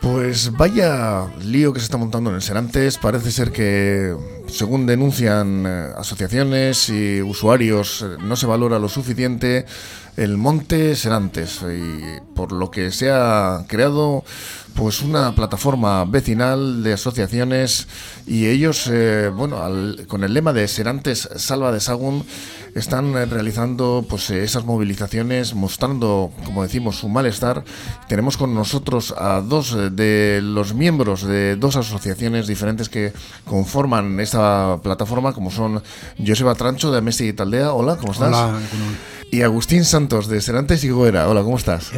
Pues vaya lío que se está montando en el Serantes. Parece ser que, según denuncian eh, asociaciones y usuarios, eh, no se valora lo suficiente el monte Serantes. Y por lo que se ha creado pues una plataforma vecinal de asociaciones y ellos, eh, bueno, con el lema de Serantes Salva de Sagún, están eh, realizando pues esas movilizaciones, mostrando, como decimos, su malestar. Tenemos con nosotros a dos de los miembros de dos asociaciones diferentes que conforman esta plataforma, como son Joseba Trancho de Messi y Taldea. Hola, ¿cómo estás? Hola, y Agustín Santos de Serantes y Goera. Hola, ¿cómo estás?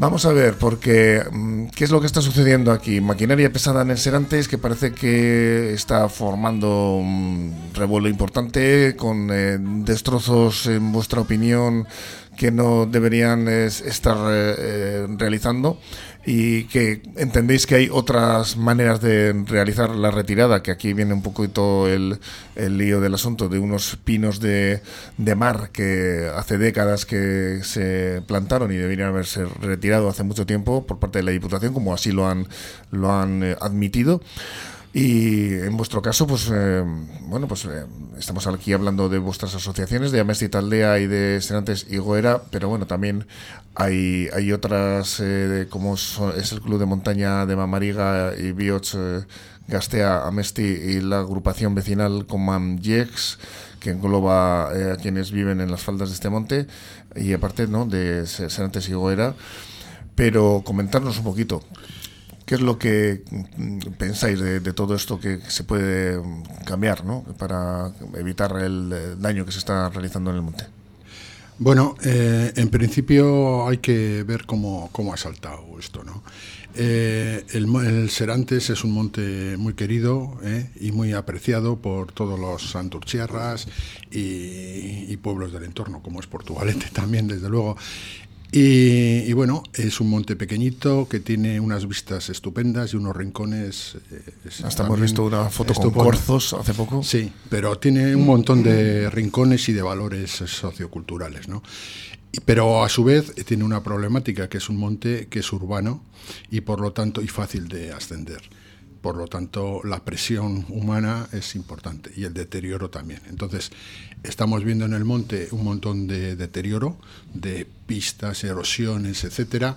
Vamos a ver, porque mm, ¿qué es lo que está sucediendo aquí? Maquinaria pesada en el Serantes que parece que está formando un revuelo importante con eh, destrozos, en vuestra opinión, que no deberían estar eh, eh, realizando y que entendéis que hay otras maneras de realizar la retirada, que aquí viene un poquito el, el lío del asunto de unos pinos de, de, mar que hace décadas que se plantaron y deberían haberse retirado hace mucho tiempo por parte de la Diputación, como así lo han, lo han eh, admitido. Y en vuestro caso, pues eh, bueno, pues eh, estamos aquí hablando de vuestras asociaciones, de Amesti Taldea y de Senantes y Goera, pero bueno, también hay, hay otras, eh, como es el Club de Montaña de Mamariga y Bioch Gastea, Amesti y la agrupación vecinal Comam Jex, que engloba a quienes viven en las faldas de este monte, y aparte ¿no? de Senantes y Goera. Pero comentarnos un poquito, ¿Qué es lo que mm, pensáis de, todo esto que se puede cambiar ¿no? para evitar el daño que se está realizando en el monte? Bueno, eh, en principio hay que ver cómo, ha saltado esto. ¿no? Eh, el, Serantes es un monte muy querido eh, y muy apreciado por todos los santurchiarras y, y, pueblos del entorno, como es Portugalete también, desde luego. Y, bueno, es un monte pequeñito que tiene unas vistas estupendas y unos rincones. Eh, Hasta hemos visto una foto con corzos hace poco. Sí, pero tiene un montón de rincones y de valores socioculturales, ¿no? Pero a su vez tiene una problemática que es un monte que es urbano y por lo tanto y fácil de ascender. Por lo tanto, la presión humana es importante y el deterioro también. Entonces, estamos viendo en el monte un montón de deterioro, de pistas, erosiones, etcétera.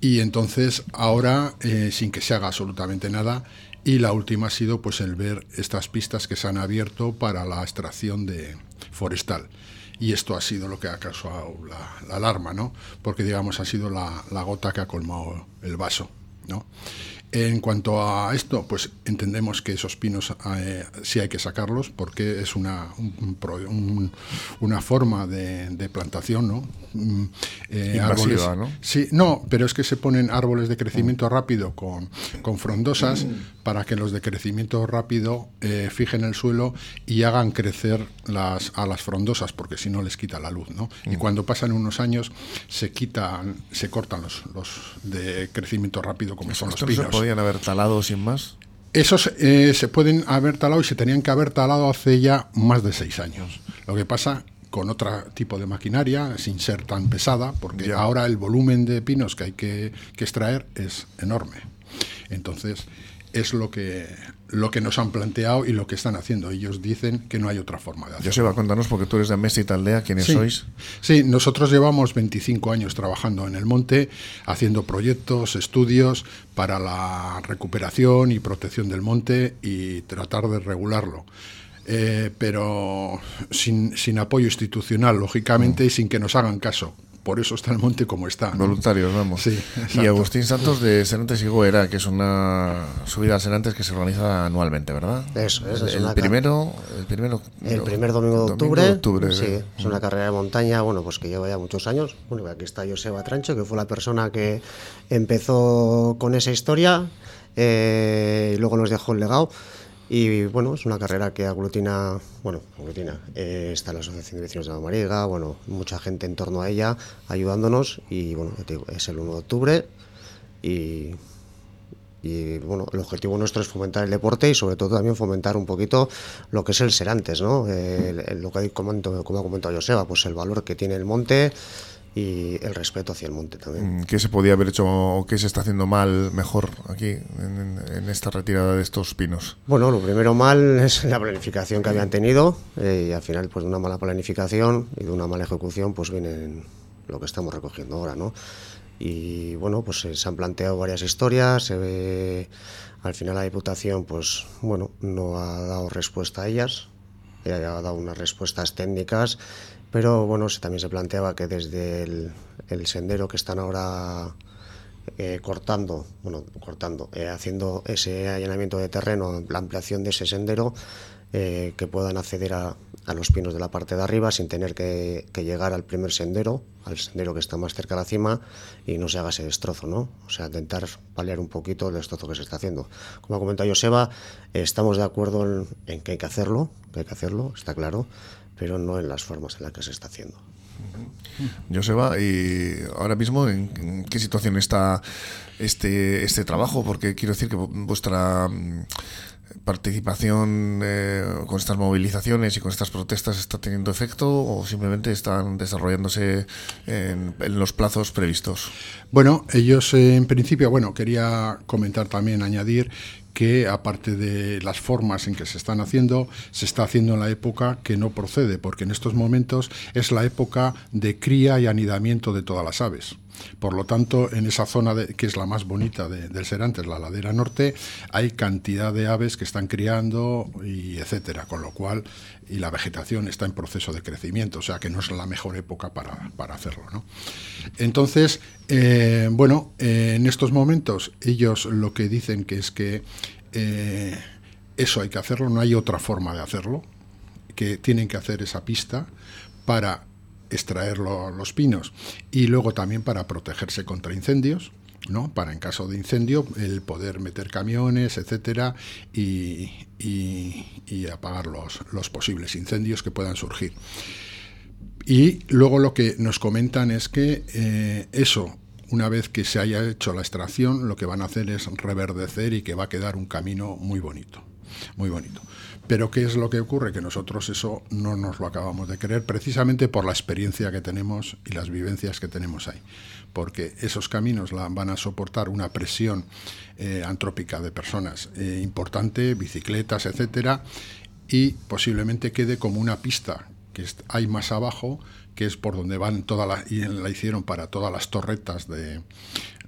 Y entonces, ahora, eh, sin que se haga absolutamente nada, y la última ha sido pues el ver estas pistas que se han abierto para la extracción de forestal. Y esto ha sido lo que ha causado la, alarma, ¿no? Porque, digamos, ha sido la, la gota que ha colmado el vaso, ¿no? En cuanto a esto, pues entendemos que esos pinos eh, sí hay que sacarlos porque es una, una forma de, plantación, ¿no? Mm, eh, árboles, ¿no? Sí, no, pero es que se ponen árboles de crecimiento rápido con, con frondosas para que los de crecimiento rápido eh, fijen el suelo y hagan crecer las, a las frondosas, porque si no les quita la luz, ¿no? Y mm. cuando pasan unos años se quitan, se cortan los, los de crecimiento rápido como son los pinos podían haber talado sin más? Esos eh, se pueden haber talado y se tenían que haber talado hace ya más de seis años. Lo que pasa con otro tipo de maquinaria, sin ser tan pesada, porque ahora el volumen de pinos que hay que, que extraer es enorme. Entonces, es lo que, lo que nos han planteado y lo que están haciendo. Ellos dicen que no hay otra forma de hacerlo. Joseba, cuéntanos, porque tú eres de Messi y Taldea, ¿quiénes sois? Sí, nosotros llevamos 25 años trabajando en el monte, haciendo proyectos, estudios para la recuperación y protección del monte y tratar de regularlo. Eh, pero sin, sin, apoyo institucional, lógicamente, y sin que nos hagan caso por eso está el monte como está. Voluntarios, vamos. Sí, y Agustín Santos de Serantes y Goera, que es una subida a Serantes que se organiza anualmente, ¿verdad? Eso, es. El, primero, el primero. El primer domingo de octubre. sí, es una carrera de montaña, bueno, pues que lleva ya muchos años. Bueno, aquí está Joseba Trancho, que fue la persona que empezó con esa historia eh, y luego nos dejó el legado. Y bueno, es una carrera que aglutina, bueno, aglutina, eh, está la Asociación de Vecinos de la Mariga, bueno, mucha gente en torno a ella ayudándonos y bueno, es el 1 de octubre y, y bueno, el objetivo nuestro es fomentar el deporte y sobre todo también fomentar un poquito lo que es el ser antes, ¿no? lo que como, como ha comentado Joseba, pues el valor que tiene el monte, y el respeto hacia el monte también. Mm, ¿Qué se podía haber hecho o qué se está haciendo mal, mejor aquí en, esta retirada de estos pinos? Bueno, lo primero mal es la planificación que habían tenido eh, y al final pues de una mala planificación y de una mala ejecución pues viene lo que estamos recogiendo ahora, ¿no? Y bueno, pues se han planteado varias historias, se ve, al final la Diputación pues bueno, no ha dado respuesta a ellas, ha dado unas respuestas técnicas pero bueno, también se planteaba que desde el, sendero que están ahora eh, cortando, bueno, cortando, eh, haciendo ese allanamiento de terreno, la ampliación de ese sendero, eh, que puedan acceder a, los pinos de la parte de arriba sin tener que, llegar al primer sendero, al sendero que está más cerca de la cima y no se haga ese destrozo, ¿no? O sea, intentar paliar un poquito el destrozo que se está haciendo. Como ha comentado Joseba, estamos de acuerdo en, en que hay que hacerlo, que hay que hacerlo, está claro, pero no en las formas en las que se está haciendo. Joseba, ¿y ahora mismo en, qué situación está este, este trabajo? Porque quiero decir que vuestra mm, participación eh, con estas movilizaciones y con estas protestas está teniendo efecto o simplemente están desarrollándose en, los plazos previstos? Bueno, ellos eh, en principio, bueno, quería comentar también, añadir que aparte de las formas en que se están haciendo, se está haciendo en la época que no procede, porque en estos momentos es la época de cría y anidamiento de todas las aves. Por lo tanto, en esa zona que es la más bonita del Serantes, la ladera norte, hay cantidad de aves que están criando y etcétera, con lo cual y la vegetación está en proceso de crecimiento, o sea que no es la mejor época para, hacerlo. ¿no? Entonces, eh, bueno, en estos momentos ellos lo que dicen que es que eh, eso hay que hacerlo, no hay otra forma de hacerlo, que tienen que hacer esa pista para extraer los pinos y luego también para protegerse contra incendios. ¿no? para en caso de incendio el poder meter camiones, etcétera, y, apagar los, posibles incendios que puedan surgir. Y luego lo que nos comentan es que eh, eso, una vez que se haya hecho la extracción, lo que van a hacer es reverdecer y que va a quedar un camino muy bonito, muy bonito. Pero ¿qué es lo que ocurre? Que nosotros eso no nos lo acabamos de creer precisamente por la experiencia que tenemos y las vivencias que tenemos ahí. Porque esos caminos van a soportar una presión eh, antrópica de personas eh, importante, bicicletas, etcétera, y posiblemente quede como una pista que hay más abajo, que es por donde van todas las, y la hicieron para todas las torretas de,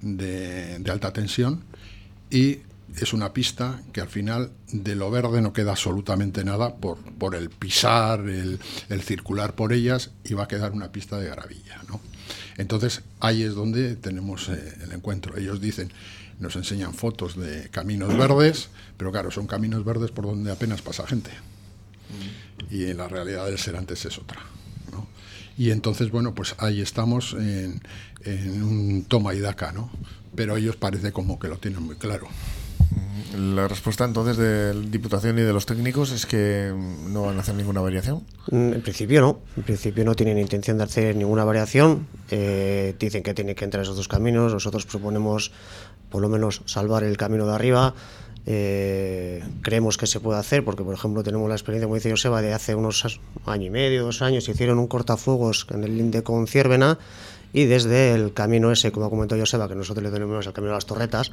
de, de alta tensión, y es una pista que al final de lo verde no queda absolutamente nada por, por el pisar, el, circular por ellas y va a quedar una pista de gravilla. ¿no? Entonces ahí es donde tenemos eh, el encuentro. Ellos dicen, nos enseñan fotos de caminos verdes, pero claro, son caminos verdes por donde apenas pasa gente. Y en la realidad del Serantes es otra. Y entonces, bueno, pues ahí estamos en, en un toma y daca, ¿no? Pero ellos parece como que lo tienen muy claro. La respuesta entonces de la Diputación y de los técnicos es que no van a hacer ninguna variación. Mm, en principio no, en principio no tienen intención de hacer ninguna variación. Eh, dicen que tienen que entrar esos dos caminos. Nosotros proponemos por lo menos salvar el camino de arriba. Eh, creemos que se puede hacer porque, por ejemplo, tenemos la experiencia, como dice Joseba, de hace unos año y medio, dos años, hicieron un cortafuegos en el Linde con Ciervena y desde el camino ese, como ha comentado Joseba, que nosotros le tenemos el camino de las torretas,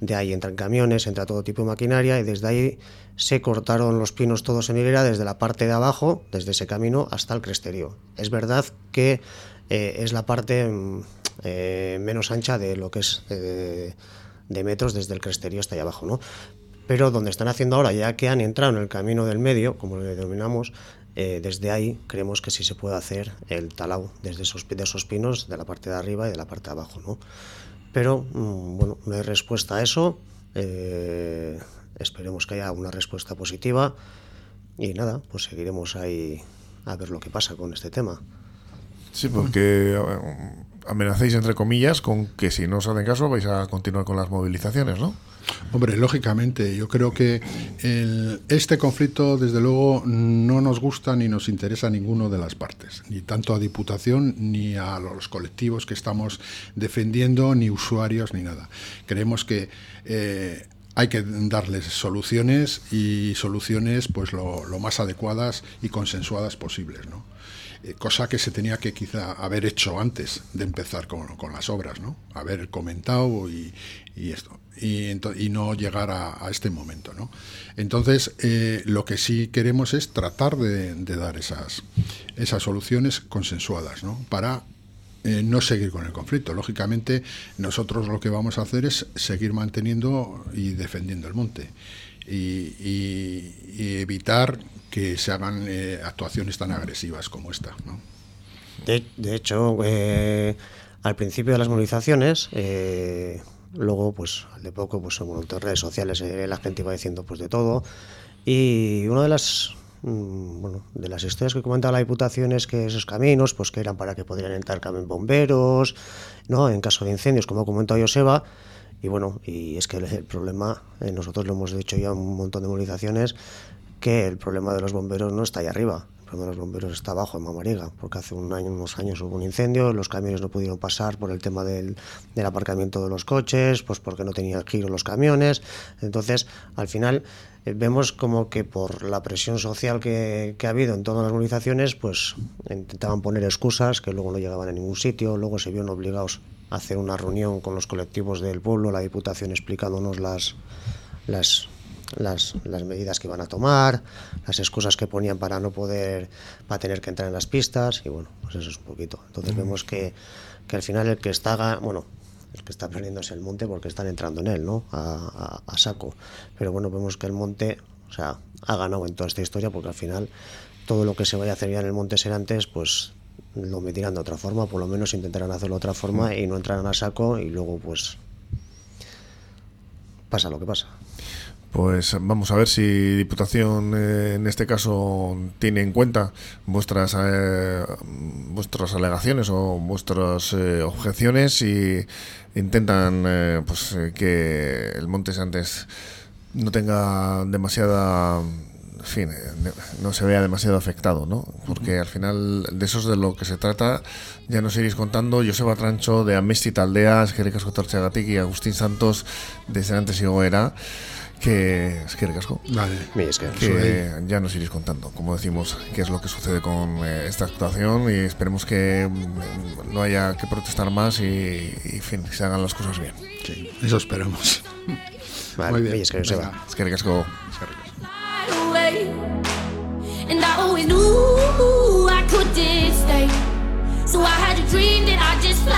de ahí entran camiones, entra todo tipo de maquinaria y desde ahí se cortaron los pinos todos en hilera desde la parte de abajo, desde ese camino hasta el cresterío. Es verdad que eh, es la parte mm, eh, menos ancha de lo que es de metros desde el cresterío hasta allá abajo, ¿no? Pero donde están haciendo ahora, ya que han entrado en el camino del medio, como le denominamos, eh, desde ahí creemos que sí se puede hacer el talao desde esos, de esos pinos, de la parte de arriba y de la parte de abajo. ¿no? Pero mm, bueno, no hay respuesta a eso. Eh, esperemos que haya una respuesta positiva y nada, pues seguiremos ahí a ver lo que pasa con este tema. Sí, porque eh, amenacéis entre comillas con que si no os hacen caso vais a continuar con las movilizaciones, ¿no? Hombre, lógicamente, yo creo que este conflicto, desde luego, no nos gusta ni nos interesa a ninguno de las partes, ni tanto a Diputación ni a los colectivos que estamos defendiendo, ni usuarios, ni nada. Creemos que eh, hay que darles soluciones y soluciones pues lo más adecuadas y consensuadas posibles, ¿no? Eh, cosa que se tenía que quizá haber hecho antes de empezar con, con las obras, ¿no? Haber comentado y, esto. Y, no llegar a, a, este momento. ¿no? Entonces, eh, lo que sí queremos es tratar de, de dar esas, esas soluciones consensuadas ¿no? para eh, no seguir con el conflicto. Lógicamente, nosotros lo que vamos a hacer es seguir manteniendo y defendiendo el monte y, y, evitar que se hagan eh, actuaciones tan agresivas como esta. ¿no? De, de, hecho, eh, al principio de las movilizaciones, luego, pues, de poco, pues, en redes sociales, la gente iba diciendo pues de todo. Y una de las Mm, bueno, de las historias que comentaba la Diputación es que esos caminos, pues que eran para que pudieran entrar bomberos, ¿no? En caso de incendios, como ha comentado Joseba. Y bueno, y es que el, problema, eh, nosotros lo hemos dicho ya un montón de movilizaciones, que el problema de los bomberos no está ahí arriba. De los bomberos está abajo, en Mamariega, porque hace un año, unos años hubo un incendio, los camiones no pudieron pasar por el tema del, del aparcamiento de los coches, pues porque no tenían giro los camiones. Entonces, al final, eh, vemos como que por la presión social que, que, ha habido en todas las movilizaciones, pues intentaban poner excusas que luego no llegaban a ningún sitio, luego se vieron obligados a hacer una reunión con los colectivos del pueblo, la Diputación explicándonos las, las, las, las medidas que iban a tomar, las excusas que ponían para no poder, para tener que entrar en las pistas, y bueno, pues eso es un poquito. Entonces vemos que, que al final el que está, bueno, el que está perdiendo es el monte porque están entrando en él, ¿no? A, a, a, saco. Pero bueno, vemos que el monte, o sea, ha ganado en toda esta historia porque al final todo lo que se vaya a hacer ya en el monte Serantes, pues lo metirán de otra forma, por lo menos intentarán hacerlo de otra forma y no entrarán a saco y luego pues pasa lo que pasa. Pues vamos a ver si Diputación eh, en este caso tiene en cuenta vuestras eh, vuestras alegaciones o vuestras eh, objeciones y intentan eh, pues eh, que el Monte Santos no tenga demasiada en fin, no se vea demasiado afectado, ¿no? Porque al final de eso es de lo que se trata. Ya nos iréis contando. Joseba Trancho de Amesti Taldea, Esquericas Cotorchegatik y Agustín Santos de Senantes y Goera que es que recasco vale. que ya nos iréis contando como decimos qué es lo que sucede con eh, esta actuación y esperemos que mm, no haya que protestar más y, y fin, se hagan las cosas bien. Sí, eso esperamos vale, muy bien. es que, es que recasco And I always knew I couldn't stay. So I had a dream that I'd just fly away, away,